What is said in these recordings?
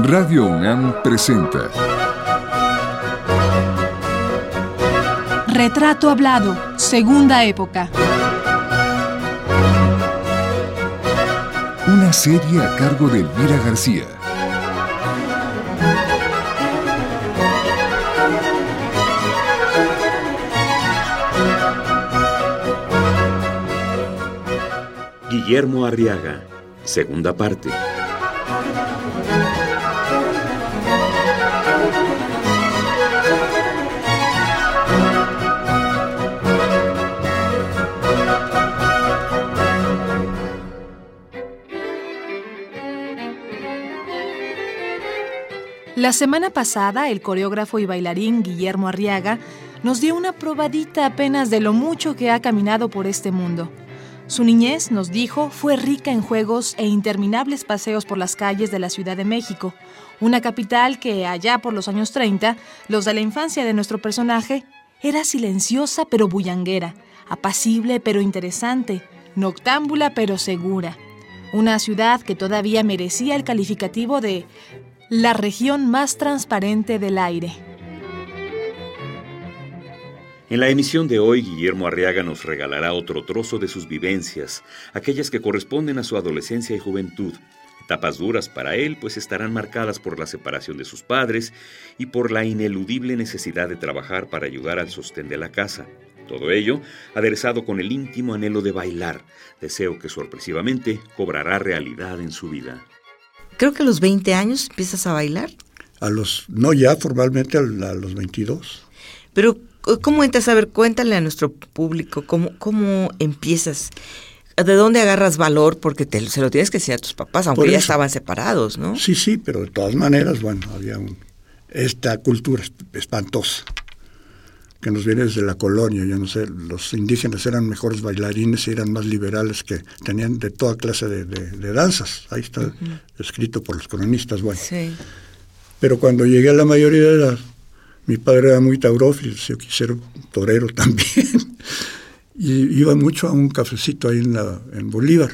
Radio UNAM presenta Retrato Hablado, Segunda Época. Una serie a cargo de Elvira García. Guillermo Arriaga, segunda parte. La semana pasada, el coreógrafo y bailarín Guillermo Arriaga nos dio una probadita apenas de lo mucho que ha caminado por este mundo. Su niñez, nos dijo, fue rica en juegos e interminables paseos por las calles de la Ciudad de México, una capital que, allá por los años 30, los de la infancia de nuestro personaje, era silenciosa pero bullanguera, apacible pero interesante, noctámbula pero segura. Una ciudad que todavía merecía el calificativo de la región más transparente del aire. En la emisión de hoy, Guillermo Arriaga nos regalará otro trozo de sus vivencias, aquellas que corresponden a su adolescencia y juventud. Etapas duras para él, pues estarán marcadas por la separación de sus padres y por la ineludible necesidad de trabajar para ayudar al sostén de la casa. Todo ello aderezado con el íntimo anhelo de bailar, deseo que sorpresivamente cobrará realidad en su vida creo que a los 20 años empiezas a bailar. A los, no ya formalmente a, los 22. Pero, ¿cómo entras? A ver, cuéntale a nuestro público, ¿cómo, cómo empiezas? ¿De dónde agarras valor? Porque te, se lo tienes que decir a tus papás, aunque ya estaban separados, ¿no? Sí, sí, pero de todas maneras, bueno, había esta cultura espantosa que nos viene desde la colonia, yo no sé, los indígenas eran mejores bailarines y eran más liberales que tenían de toda clase de, danzas, ahí está escrito por los cronistas, bueno. Pero cuando llegué a la mayoría de edad, mi padre era muy taurófilo, yo quise ser torero también, y iba mucho a un cafecito ahí en, la, en Bolívar,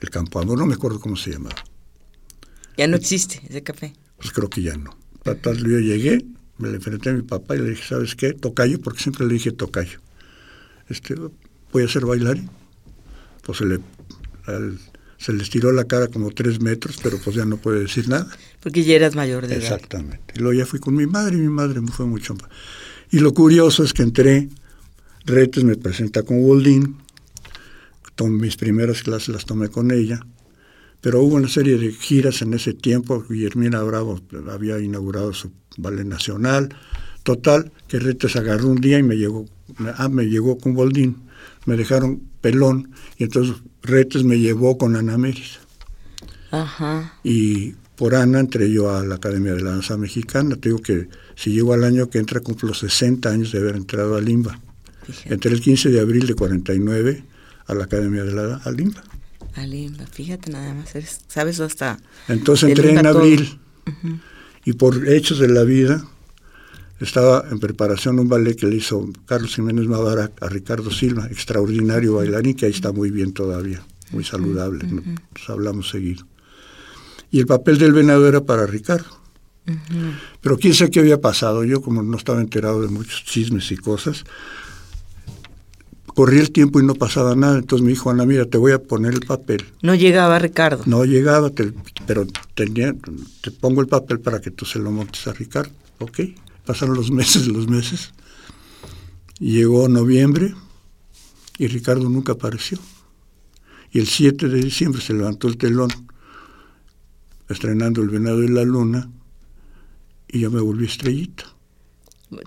el Campo Amor, no me acuerdo cómo se llamaba. Ya no existe ese café. Pues creo que ya no. Entonces yo llegué, me le enfrenté a mi papá y le dije, ¿sabes qué? Tocayo, porque siempre le dije tocayo. Este, voy a ser bailarín. Pues se le, se le estiró la cara como tres metros, pero pues ya no puede decir nada. Porque ya eras mayor de edad. Exactamente. Y luego ya fui con mi madre y mi madre me fue mucho más. Y lo curioso es que entré, Retes me presenta con Waldín, mis primeras clases las tomé con ella, pero hubo una serie de giras en ese tiempo. Guillermina Bravo había inaugurado su Ballet Nacional. Total, que Retes agarró un día y me llegó, ah, me llegó con Boldín, me dejaron pelón, y entonces Retes me llevó con Ana Meris. Ajá. Y por Ana entré yo a la Academia de la Danza Mexicana. Te digo que si llego al año que entra, cumplo 60 años de haber entrado a Limba. Entré el 15 de abril de 49 a la Academia de la a Limba. Fíjate nada más, sabes hasta... Entonces entré en abril y por hechos de la vida estaba en preparación un ballet que le hizo Carlos Jiménez Mavara a Ricardo Silva, extraordinario bailarín que ahí está muy bien todavía, muy saludable, nos hablamos seguido. Y el papel del venado era para Ricardo. Pero quién sabe qué había pasado, yo como no estaba enterado de muchos chismes y cosas, corría el tiempo y no pasaba nada. Entonces me dijo, Ana, mira, te voy a poner el papel. No llegaba Ricardo. No llegaba, pero tenía, te pongo el papel para que tú se lo montes a Ricardo. Ok, pasaron los meses, los meses. Llegó noviembre y Ricardo nunca apareció. Y el 7 de diciembre se levantó el telón, estrenando El Venado y la Luna, y yo me volví estrellita.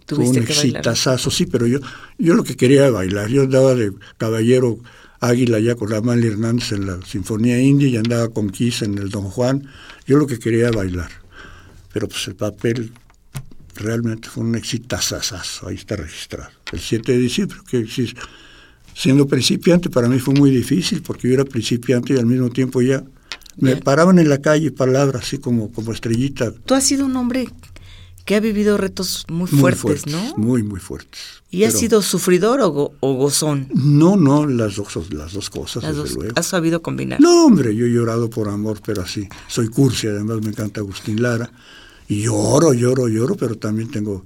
Fue un exitazazo, sí, pero yo, yo lo que quería era bailar. Yo andaba de caballero águila ya con Amalia Hernández en la Sinfonía India y andaba con Kiss en el Don Juan. Yo lo que quería era bailar. Pero pues el papel realmente fue un exitazazazo, ahí está registrado. El 7 de diciembre, que siendo principiante para mí fue muy difícil porque yo era principiante y al mismo tiempo ya me paraban en la calle palabras así como, como estrellita. Tú has sido un hombre que ha vivido retos muy fuertes, ¿no? Muy, muy fuertes. ¿Y ha sido sufridor o, gozón? No, no, las dos, las dos cosas, desde luego. ¿Has sabido combinar? No, hombre, yo he llorado por amor, pero así. Soy cursi, además me encanta Agustín Lara. Y lloro, lloro, lloro, pero también tengo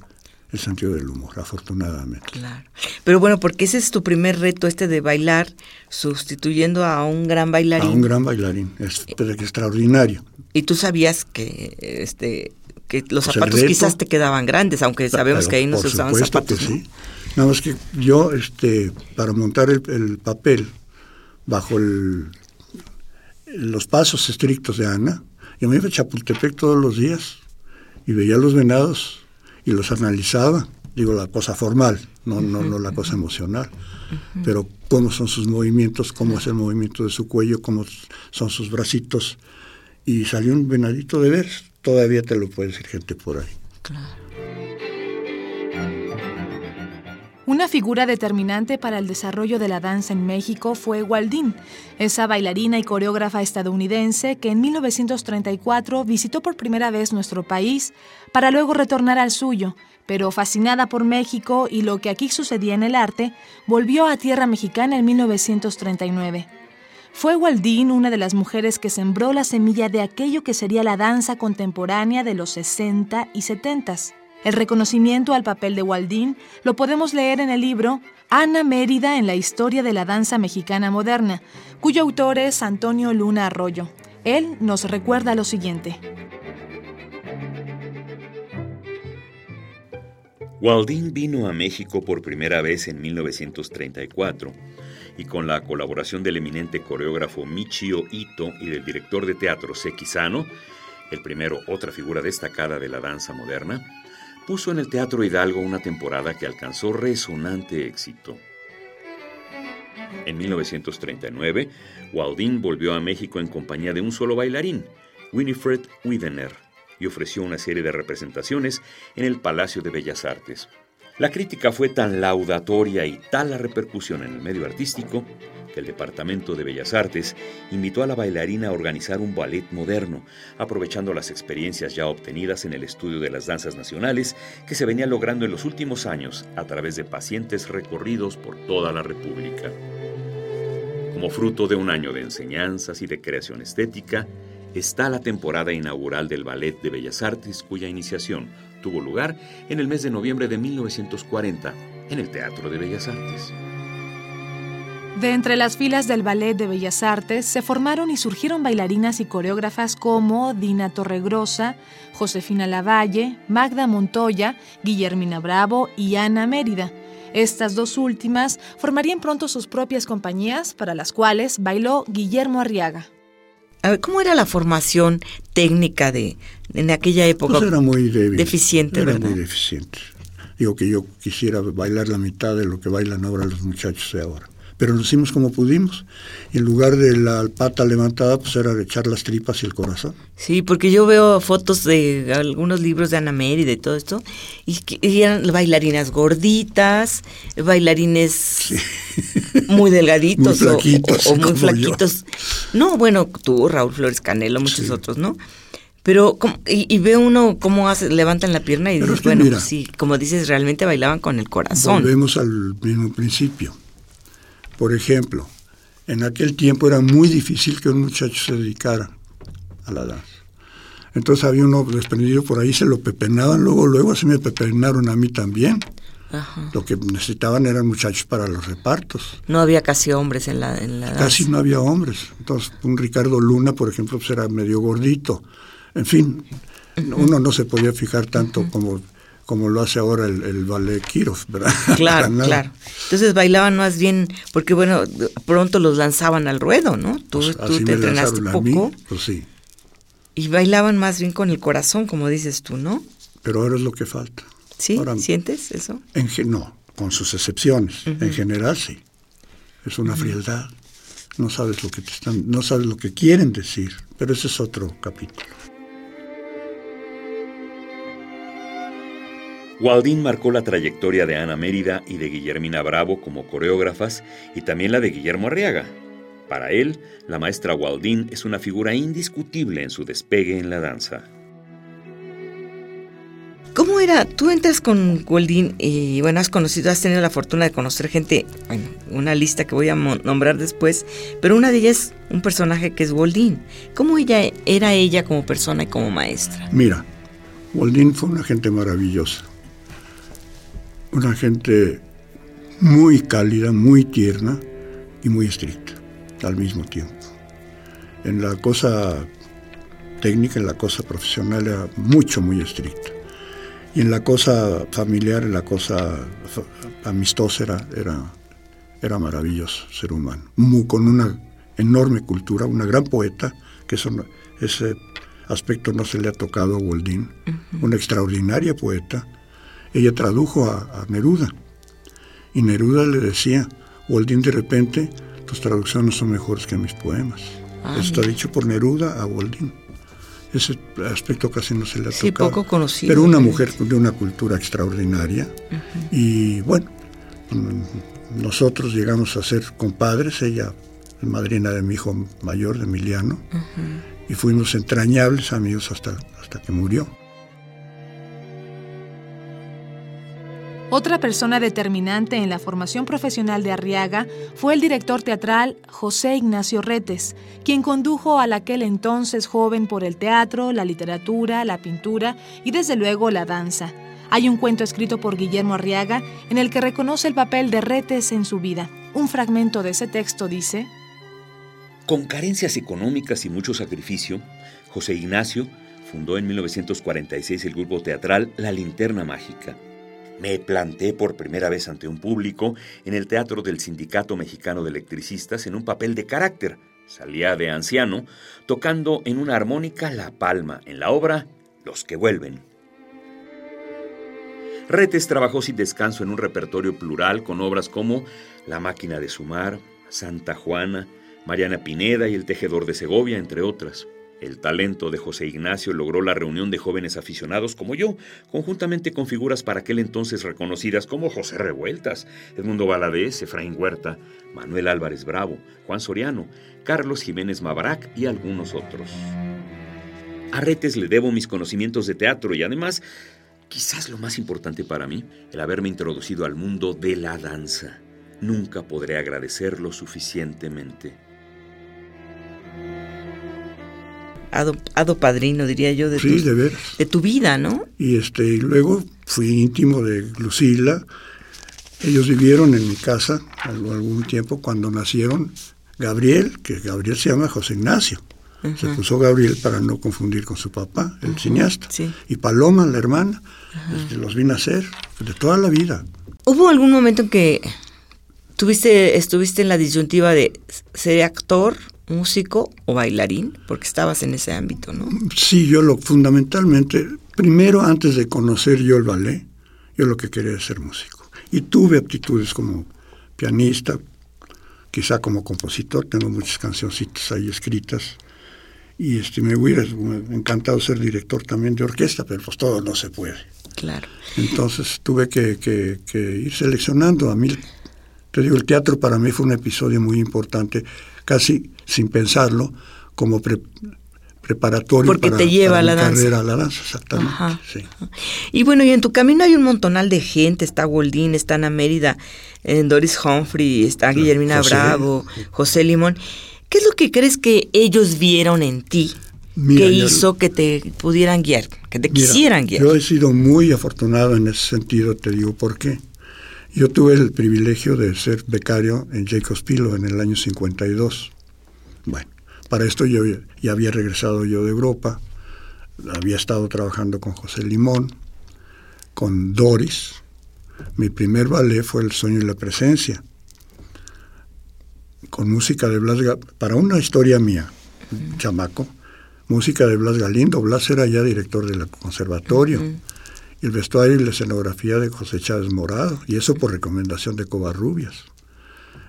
el sentido del humor, afortunadamente. Claro. Pero bueno, porque ese es tu primer reto, este de bailar, sustituyendo a un gran bailarín. A un gran bailarín, es extraordinario. Y tú sabías que este que los pues zapatos quizás te quedaban grandes, aunque sabemos que ahí no se usaban zapatos. Que sí. Nada más que yo, este, para montar el, papel bajo el, los pasos estrictos de Ana, yo me iba a Chapultepec todos los días y veía los venados y los analizaba, digo la cosa formal, no, no, no la cosa emocional, pero cómo son sus movimientos, cómo es el movimiento de su cuello, cómo son sus bracitos, y salió un venadito de ver, todavía te lo puede decir gente por ahí. Claro. Una figura determinante para el desarrollo de la danza en México fue Waldín, esa bailarina y coreógrafa estadounidense que en 1934 visitó por primera vez nuestro país para luego retornar al suyo, pero fascinada por México y lo que aquí sucedía en el arte, volvió a tierra mexicana en 1939. Fue Waldín una de las mujeres que sembró la semilla de aquello que sería la danza contemporánea de los 60 y 70. El reconocimiento al papel de Waldín lo podemos leer en el libro Ana Mérida en la historia de la danza mexicana moderna, cuyo autor es Antonio Luna Arroyo. Él nos recuerda lo siguiente. Waldín vino a México por primera vez en 1934 y con la colaboración del eminente coreógrafo Michio Ito y del director de teatro Seki Sano, el primero otra figura destacada de la danza moderna, puso en el Teatro Hidalgo una temporada que alcanzó resonante éxito. En 1939, Waldin volvió a México en compañía de un solo bailarín, Winifred Widener, y ofreció una serie de representaciones en el Palacio de Bellas Artes. La crítica fue tan laudatoria y tal la repercusión en el medio artístico que el Departamento de Bellas Artes invitó a la bailarina a organizar un ballet moderno, aprovechando las experiencias ya obtenidas en el estudio de las danzas nacionales que se venía logrando en los últimos años a través de pacientes recorridos por toda la República. Como fruto de un año de enseñanzas y de creación estética, está la temporada inaugural del Ballet de Bellas Artes, cuya iniciación tuvo lugar en el mes de noviembre de 1940 en el Teatro de Bellas Artes. De entre las filas del Ballet de Bellas Artes se formaron y surgieron bailarinas y coreógrafas como Dina Torregrosa, Josefina Lavalle, Magda Montoya, Guillermina Bravo y Ana Mérida. Estas dos últimas formarían pronto sus propias compañías para las cuales bailó Guillermo Arriaga. A ver, ¿cómo era la formación técnica de en aquella época? Pues era muy débil. Deficiente, era muy deficiente. Digo que yo quisiera bailar la mitad de lo que bailan ahora los muchachos de ahora pero lo hicimos como pudimos. Y en lugar de la pata levantada, pues era echar las tripas y el corazón. Sí, porque yo veo fotos de algunos libros de Ana Mary y de todo esto, y, eran bailarinas gorditas, bailarines muy delgaditos muy flaquitos, o, muy flaquitos. No, bueno, tú, Raúl Flores Canelo, muchos otros, ¿no? Pero, y, ve uno cómo hace, levantan la pierna y dices, bueno, pues sí, como dices, realmente bailaban con el corazón. Volvemos al mismo principio. Por ejemplo, en aquel tiempo era muy difícil que un muchacho se dedicara a la danza. Entonces había uno desprendido por ahí, se lo pepenaban, luego, luego se me pepenaron a mí también. Lo que necesitaban eran muchachos para los repartos. No había casi hombres en la, en la Casi no había hombres. Entonces, un Ricardo Luna, por ejemplo, pues era medio gordito. En fin, uno no se podía fijar tanto como como lo hace ahora el, ballet Kirov, ¿verdad? Claro, claro. Entonces bailaban más bien, porque bueno, pronto los lanzaban al ruedo, ¿no? Tú, pues tú te entrenaste poco. pues sí. Y bailaban más bien con el corazón, como dices tú, ¿no? Pero ahora es lo que falta. ¿Sí? ¿Sientes eso? En, no, con sus excepciones. En general sí. Es una frialdad. No sabes lo que te están, no sabes lo que quieren decir, pero ese es otro capítulo. Waldín marcó la trayectoria de Ana Mérida y de Guillermina Bravo como coreógrafas y también la de Guillermo Arriaga. Para él, la maestra Waldín es una figura indiscutible en su despegue en la danza. ¿Cómo era? Tú entras con Goldín y bueno, has conocido, has tenido la fortuna de conocer gente, bueno, una lista que voy a nombrar después, pero una de ellas un personaje que es Goldín. ¿Cómo ella era ella como persona y como maestra? Mira, Goldín fue una gente maravillosa, una gente muy cálida, muy tierna y muy estricta al mismo tiempo. En la cosa técnica, en la cosa profesional era mucho, muy estricta. Y en la cosa familiar, en la cosa amistosa era, era, era maravilloso ser humano. con una enorme cultura, una gran poeta, que ese aspecto no se le ha tocado a Goldín, una extraordinaria poeta. Ella tradujo a, Neruda y Neruda le decía, Goldín de repente, tus traducciones son mejores que mis poemas. Ah, Está dicho por Neruda a Goldín. Ese aspecto casi no se le ha sí, poco conocido. Pero una mujer de una cultura extraordinaria. Y bueno, nosotros llegamos a ser compadres, ella madrina de mi hijo mayor, de Emiliano, y fuimos entrañables amigos hasta, hasta que murió. Otra persona determinante en la formación profesional de Arriaga fue el director teatral José Ignacio Retes, quien condujo al aquel entonces joven por el teatro, la literatura, la pintura y desde luego la danza. Hay un cuento escrito por Guillermo Arriaga en el que reconoce el papel de Retes en su vida. Un fragmento de ese texto dice, Con carencias económicas y mucho sacrificio, José Ignacio fundó en 1946 el grupo teatral La Linterna Mágica me planté por primera vez ante un público en el Teatro del Sindicato Mexicano de Electricistas en un papel de carácter. Salía de anciano, tocando en una armónica la palma en la obra Los que vuelven. Retes trabajó sin descanso en un repertorio plural con obras como La máquina de sumar, Santa Juana, Mariana Pineda y El tejedor de Segovia, entre otras. El talento de José Ignacio logró la reunión de jóvenes aficionados como yo, conjuntamente con figuras para aquel entonces reconocidas como José Revueltas, Edmundo Valadez, Efraín Huerta, Manuel Álvarez Bravo, Juan Soriano, Carlos Jiménez Mabarac y algunos otros. A Retes le debo mis conocimientos de teatro y además, quizás lo más importante para mí, el haberme introducido al mundo de la danza. Nunca podré agradecerlo suficientemente. Hado, padrino, diría yo, de, de, tu vida, ¿no? Y este, y luego fui íntimo de Lucila. Ellos vivieron en mi casa algún tiempo cuando nacieron Gabriel, que Gabriel se llama José Ignacio. Se puso Gabriel para no confundir con su papá, el cineasta. Y Paloma, la hermana, este, los vi nacer de toda la vida. ¿Hubo algún momento en que tuviste, estuviste en la disyuntiva de ser actor músico o bailarín? Porque estabas en ese ámbito, ¿no? Sí, yo lo fundamentalmente, primero antes de conocer yo el ballet, yo lo que quería era ser músico. Y tuve aptitudes como pianista, quizá como compositor, tengo muchas cancioncitas ahí escritas. Y este, me hubiera encantado ser director también de orquesta, pero pues todo no se puede. Claro. Entonces tuve que, que ir seleccionando. A mí, te digo, el teatro para mí fue un episodio muy importante casi sin pensarlo, como preparatorio Porque para, te lleva la danza. carrera a la danza, exactamente. Y bueno, y en tu camino hay un montonal de gente, está Goldín, está Ana Mérida, eh, Doris Humphrey, está Guillermina Bravo, José Limón. ¿Qué es lo que crees que ellos vieron en ti que hizo que te pudieran guiar, que te quisieran guiar? Yo he sido muy afortunado en ese sentido, te digo por qué. Yo tuve el privilegio de ser becario en Jacobs Pilo en el año 52. Bueno, para esto yo ya había regresado yo de Europa, había estado trabajando con José Limón, con Doris. Mi primer ballet fue El sueño y la presencia, con música de Blas para una historia mía, chamaco, música de Blas Galindo. Blas era ya director del conservatorio el vestuario y la escenografía de José Chávez Morado, y eso por recomendación de Covarrubias.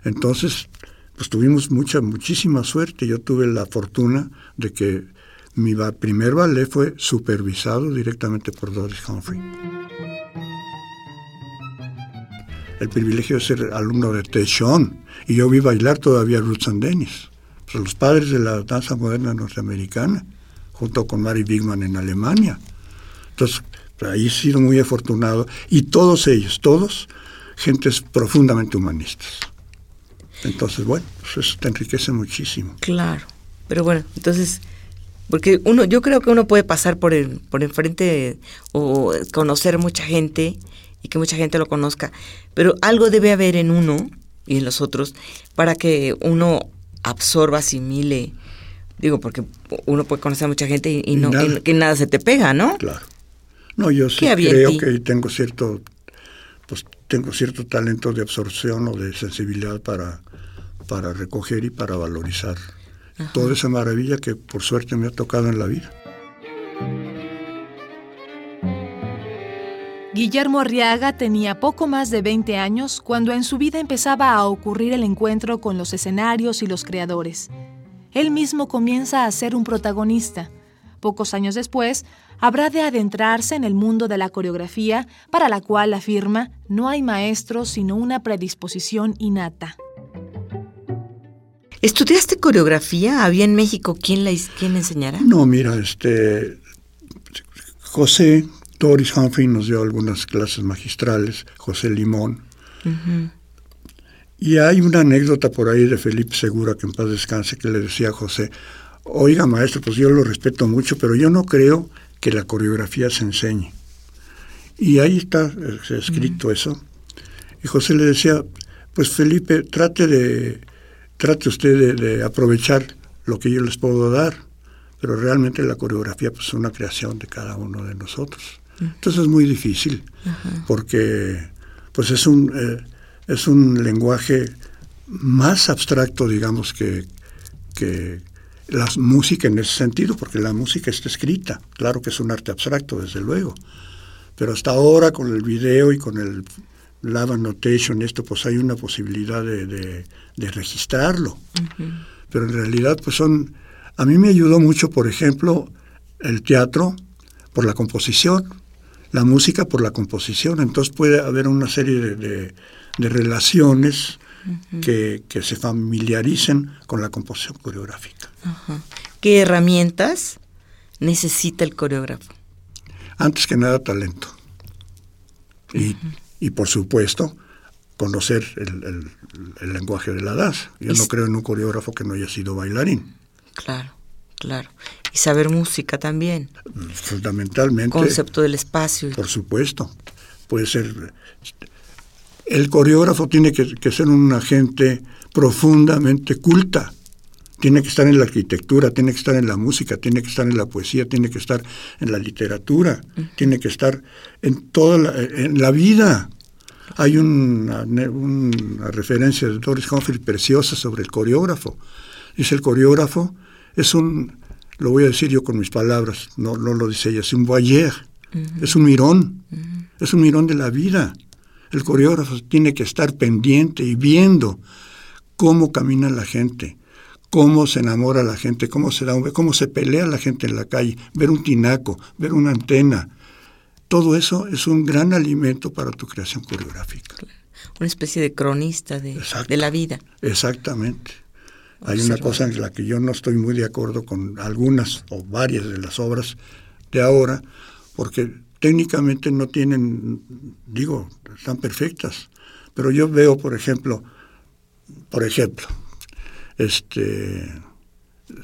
Entonces, pues tuvimos mucha, muchísima suerte. Yo tuve la fortuna de que mi primer ballet fue supervisado directamente por Doris Humphrey. El privilegio de ser alumno de Techon, y yo vi bailar todavía Roots and Dennis, pues los padres de la danza moderna norteamericana, junto con Mary Bigman en Alemania. Entonces, Ahí he sido muy afortunado. Y todos ellos, todos, gentes profundamente humanistas. Entonces, bueno, pues eso te enriquece muchísimo. Claro. Pero bueno, entonces, porque uno, yo creo que uno puede pasar por el, por enfrente o conocer mucha gente y que mucha gente lo conozca, pero algo debe haber en uno y en los otros para que uno absorba, asimile, digo, porque uno puede conocer a mucha gente y, no Que, nada se te pega, ¿no? Claro. No, yo sí creo que tengo cierto, pues tengo cierto talento de absorción o de sensibilidad para, para recoger y para valorizar toda esa maravilla que por suerte me ha tocado en la vida. Guillermo Arriaga tenía poco más de 20 años cuando en su vida empezaba a ocurrir el encuentro con los escenarios y los creadores. Él mismo comienza a ser un protagonista. Pocos años después, habrá de adentrarse en el mundo de la coreografía, para la cual afirma no hay maestro sino una predisposición innata. ¿Estudiaste coreografía? ¿Había en México quien la quién enseñara? No, mira, este José Doris Humphrey nos dio algunas clases magistrales, José Limón. Y hay una anécdota por ahí de Felipe Segura, que en paz descanse, que le decía a José, oiga maestro, pues yo lo respeto mucho, pero yo no creo que la coreografía se enseñe. Y ahí está escrito eso. Y José le decía, pues Felipe, trate de trate usted de, aprovechar lo que yo les puedo dar, pero realmente la coreografía pues, es una creación de cada uno de nosotros. Entonces es muy difícil, porque pues es un, eh, es un lenguaje más abstracto, digamos, que, que la música en ese sentido, porque la música está escrita, claro que es un arte abstracto, desde luego, pero hasta ahora con el video y con el Lava Notation, esto pues hay una posibilidad de, de, registrarlo. Pero en realidad pues son... A mí me ayudó mucho, por ejemplo, el teatro por la composición, la música por la composición. Entonces puede haber una serie de, de relaciones que, que, se familiaricen con la composición coreográfica. ¿Qué herramientas necesita el coreógrafo? Antes que nada talento. Y y por supuesto conocer el, lenguaje de la danza. Yo no creo en un coreógrafo que no haya sido bailarín. Claro, claro. Y saber música también. Fundamentalmente. Concepto del espacio. Por supuesto. Puede ser... El coreógrafo tiene que, que ser un agente profundamente culta tiene que estar en la arquitectura, tiene que estar en la música, tiene que estar en la poesía, tiene que estar en la literatura, tiene que estar en toda la, en la vida. Hay una, una referencia de Doris Humphrey preciosa sobre el coreógrafo. Dice el coreógrafo es un, lo voy a decir yo con mis palabras, no, no lo dice ella, es un voyeur, es un mirón, es un mirón de la vida. El coreógrafo tiene que estar pendiente y viendo cómo camina la gente, cómo se enamora la gente, cómo se da cómo se pelea la gente en la calle, ver un tinaco, ver una antena. Todo eso es un gran alimento para tu creación coreográfica. Una especie de cronista de, de la vida. Exactamente. Hay una cosa en la que yo no estoy muy de acuerdo con algunas o varias de las obras de ahora, porque técnicamente no tienen, digo, están perfectas. Pero yo veo, por ejemplo, por ejemplo, este,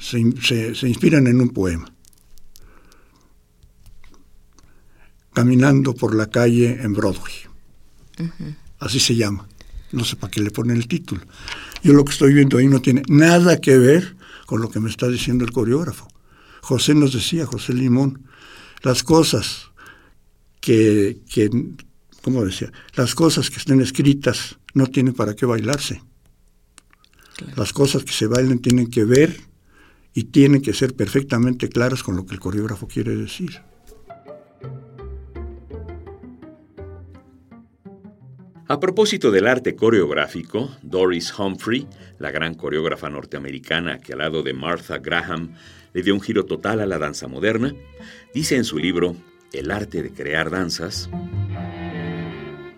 se, inspiran en un poema. Caminando por la calle en Broadway. Así se llama. No sé para qué le ponen el título. Yo lo que estoy viendo ahí no tiene nada que ver con lo que me está diciendo el coreógrafo. José nos decía, José Limón, las cosas que, que ¿cómo decía? Las cosas que estén escritas no tienen para qué bailarse. Las cosas que se bailan tienen que ver y tienen que ser perfectamente claras con lo que el coreógrafo quiere decir. A propósito del arte coreográfico, Doris Humphrey, la gran coreógrafa norteamericana que al lado de Martha Graham le dio un giro total a la danza moderna, dice en su libro El arte de crear danzas,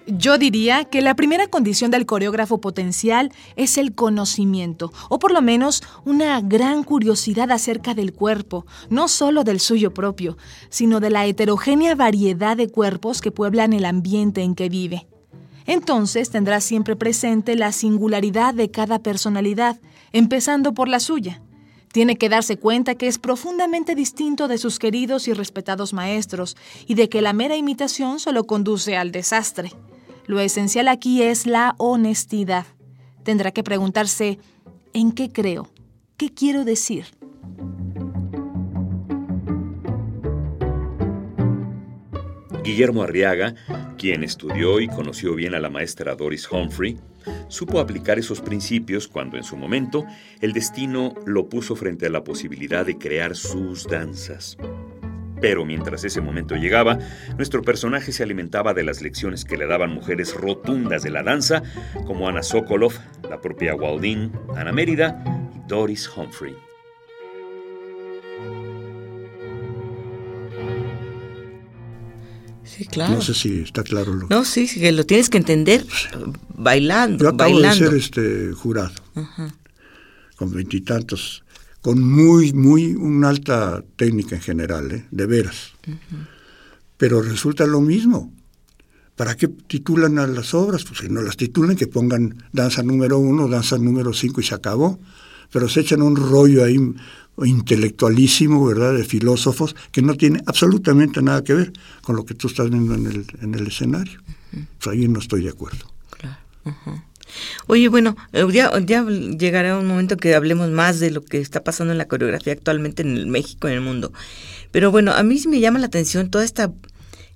Yo diría que la primera condición del coreógrafo potencial es el conocimiento, o por lo menos una gran curiosidad acerca del cuerpo, no solo del suyo propio, sino de la heterogénea variedad de cuerpos que pueblan el ambiente en que vive. Entonces tendrá siempre presente la singularidad de cada personalidad, empezando por la suya. Tiene que darse cuenta que es profundamente distinto de sus queridos y respetados maestros y de que la mera imitación solo conduce al desastre. Lo esencial aquí es la honestidad. Tendrá que preguntarse, ¿en qué creo? ¿Qué quiero decir? Guillermo Arriaga, quien estudió y conoció bien a la maestra Doris Humphrey, supo aplicar esos principios cuando en su momento el destino lo puso frente a la posibilidad de crear sus danzas. Pero mientras ese momento llegaba, nuestro personaje se alimentaba de las lecciones que le daban mujeres rotundas de la danza, como Ana Sokolov, la propia Waldine, Ana Mérida y Doris Humphrey. Sí, claro. No sé si está claro lo No, sí, que lo tienes que entender bailando, Yo acabo bailando. de ser este jurado, con veintitantos, con muy, muy, una alta técnica en general, ¿eh? de veras. Pero resulta lo mismo. ¿Para qué titulan a las obras? Pues si no las titulan, que pongan danza número uno, danza número cinco y se acabó. Pero se echan un rollo ahí intelectualísimo, ¿verdad?, de filósofos, que no tiene absolutamente nada que ver con lo que tú estás viendo en el, en el escenario. Pues ahí no estoy de acuerdo. Claro. Oye, bueno, eh, ya, ya llegará un momento que hablemos más de lo que está pasando en la coreografía actualmente en el México y en el mundo. Pero bueno, a mí sí me llama la atención toda esta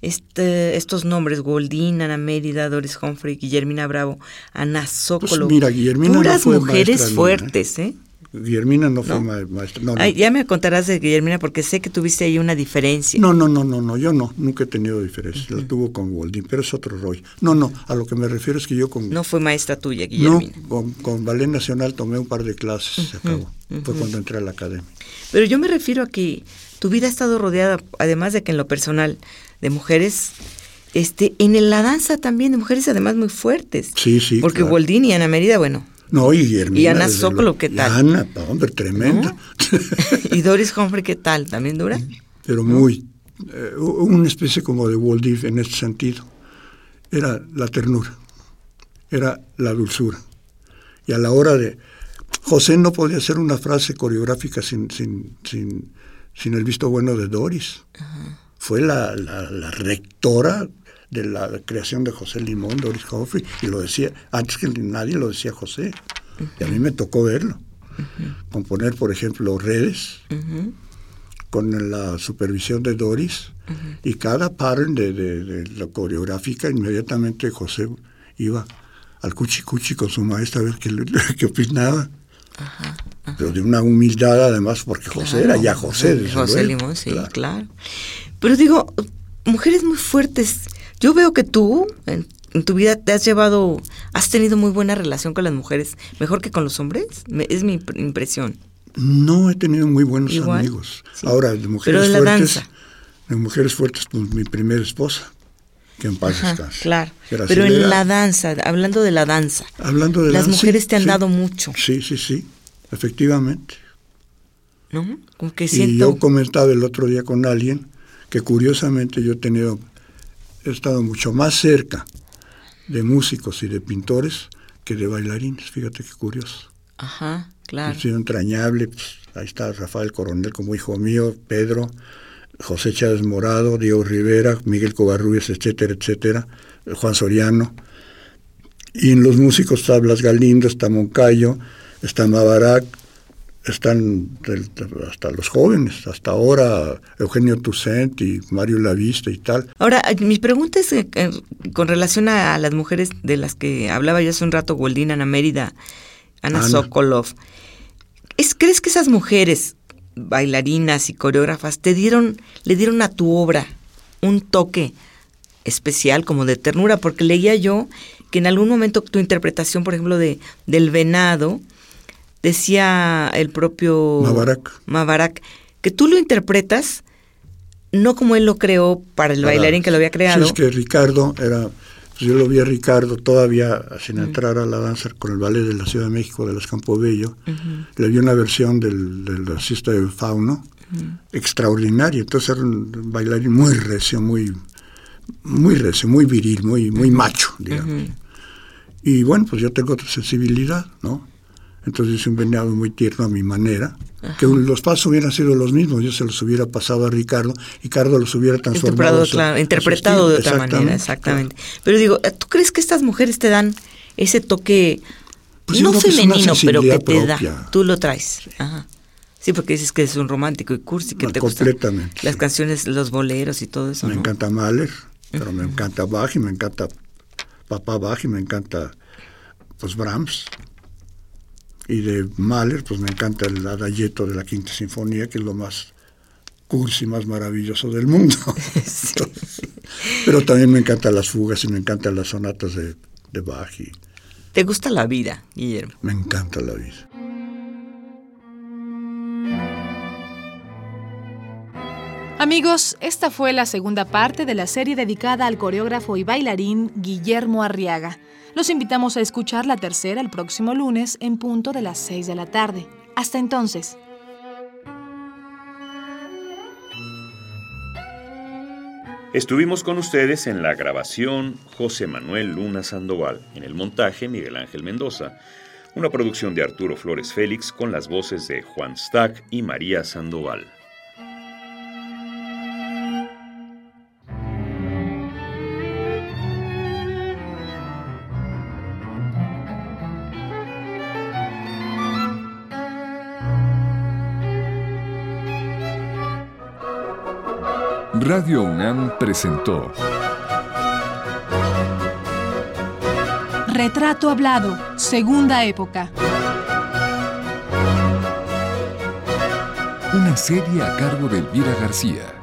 este, estos nombres, Goldín, Ana Mérida, Doris Humphrey, Guillermina Bravo, Ana Sokolo. Pues mira, Guillermina no Puras fue mujeres mía, fuertes, ¿eh? Guillermina no fue No. ma- maestra. No, no. Ya me contarás de Guillermina porque sé que tuviste ahí una diferencia. No, no, no, no, no, yo no, nunca he tenido diferencia. La tuvo con Goldín, pero es otro rollo. No, no, a lo que me refiero es que yo con. No fue maestra tuya, no, Guillermina. con, con Ballet Nacional tomé un par de clases, se acabó. Fue cuando entré a la academia. Pero yo me refiero a que tu vida ha estado rodeada, además de que en lo personal, de mujeres, este, en la danza también, de mujeres además muy fuertes. Sí, sí, Porque claro. Goldín y Ana Mérida, bueno, No, y Guillermina. ¿Y Ana luego. qué tal? Ana, hombre, tremenda. y Doris Humphrey, ¿qué tal? ¿También dura? pero muy. eh, una especie como de Walt Disney en este sentido. Era la ternura, era la dulzura. Y a la hora de. José no podía hacer una frase coreográfica sin, sin, sin, sin el visto bueno de Doris. Fue la, la, la rectora de la creación de José Limón, Doris Humphrey, y lo decía, antes que nadie lo decía José. Y a mí me tocó verlo. Componer, por ejemplo, redes con la supervisión de Doris y cada pattern de, de- de la coreográfica inmediatamente José iba al cuchi cuchi con su maestra a ver qué, qué opinaba pero de una humildad además porque José era ya José José. Limón, sí, Claro. claro. Pero digo, mujeres muy fuertes. Yo veo que tú, en, en tu vida, te has llevado, has tenido muy buena relación con las mujeres, mejor que con los hombres. Me- es mi impr- impresión. no he tenido muy buenos Igual, amigos sí. ahora de mujeres Pero de la fuertes danza. de mujeres fuertes pues mi primera esposa que en paz Ajá, descanse. claro. Pero en la danza, hablando de la danza, hablando de las danza, mujeres te han sí. dado mucho, sí sí sí efectivamente ¿no? Como que Y siento... yo comentaba el otro día con alguien que curiosamente yo he tenido, he estado mucho más cerca de músicos y de pintores que de bailarines, fíjate qué curioso. Ajá, Ha claro. sido entrañable, pues, ahí está Rafael Coronel como hijo mío, Pedro, José Chávez Morado, Diego Rivera, Miguel Covarrubias, etcétera, etcétera, Juan Soriano. Y en los músicos está Blas Galindo, está Moncayo, está Mavarac, están del- hasta los jóvenes, hasta ahora Eugenio Toussaint y Mario Lavista y tal. Ahora, mi pregunta es eh, eh, con relación a, las mujeres de las que hablaba yo hace un rato, Goldín, Ana Mérida, Ana, Ana. Sokolov. ¿Es, ¿Crees que esas mujeres, bailarinas y coreógrafas, te dieron, le dieron a tu obra un toque especial, como de ternura? Porque leía yo que en algún momento tu interpretación, por ejemplo, de del venado, decía el propio Mavarac. Mavarac, que tú lo interpretas no como él lo creó para el Para- bailarín que lo había creado. Sí, es que Ricardo era Pues yo lo vi a Ricardo todavía sin entrar a la danza con el ballet de la Ciudad de México de las Campobello. Le vi una versión del, del artista de Fauno, extraordinaria. Entonces era un bailarín muy recio, muy, muy recio, muy viril, muy, muy macho, digamos. Y bueno, pues yo tengo otra sensibilidad, ¿no? Entonces hice un venado muy tierno a mi manera, que los pasos hubieran sido los mismos, yo se los hubiera pasado a Ricardo, y Ricardo los hubiera transformado. Claro, interpretado de otra manera, exactamente. Pero digo, ¿tú crees que estas mujeres te dan ese toque, Pues no femenino, pero que te da? Tú lo traes. Ajá. Sí, porque dices que es un romántico y cursi, que No, te gustan completamente, las sí. canciones, los boleros y todo eso. Me ¿no? encanta Mahler, pero me encanta Bach y me encanta Papá Bach y me encanta pues Brahms. Y de Mahler, pues me encanta el adagietto de la Quinta Sinfonía, que es lo más cursi, más maravilloso del mundo. pero también me encantan las fugas y me encantan las sonatas de, de Bach y Te gusta la vida, Guillermo. me encanta la vida. Amigos, esta fue la segunda parte de la serie dedicada al coreógrafo y bailarín Guillermo Arriaga. Los invitamos a escuchar la tercera el próximo lunes en punto de las 6 de la tarde. Hasta entonces. Estuvimos con ustedes en la grabación José Manuel Luna Sandoval, en el montaje Miguel Ángel Mendoza, una producción de Arturo Flores Félix con las voces de Juan Stack y María Sandoval. Radio UNAM presentó Retrato Hablado, Segunda Época. una serie a cargo de Elvira García.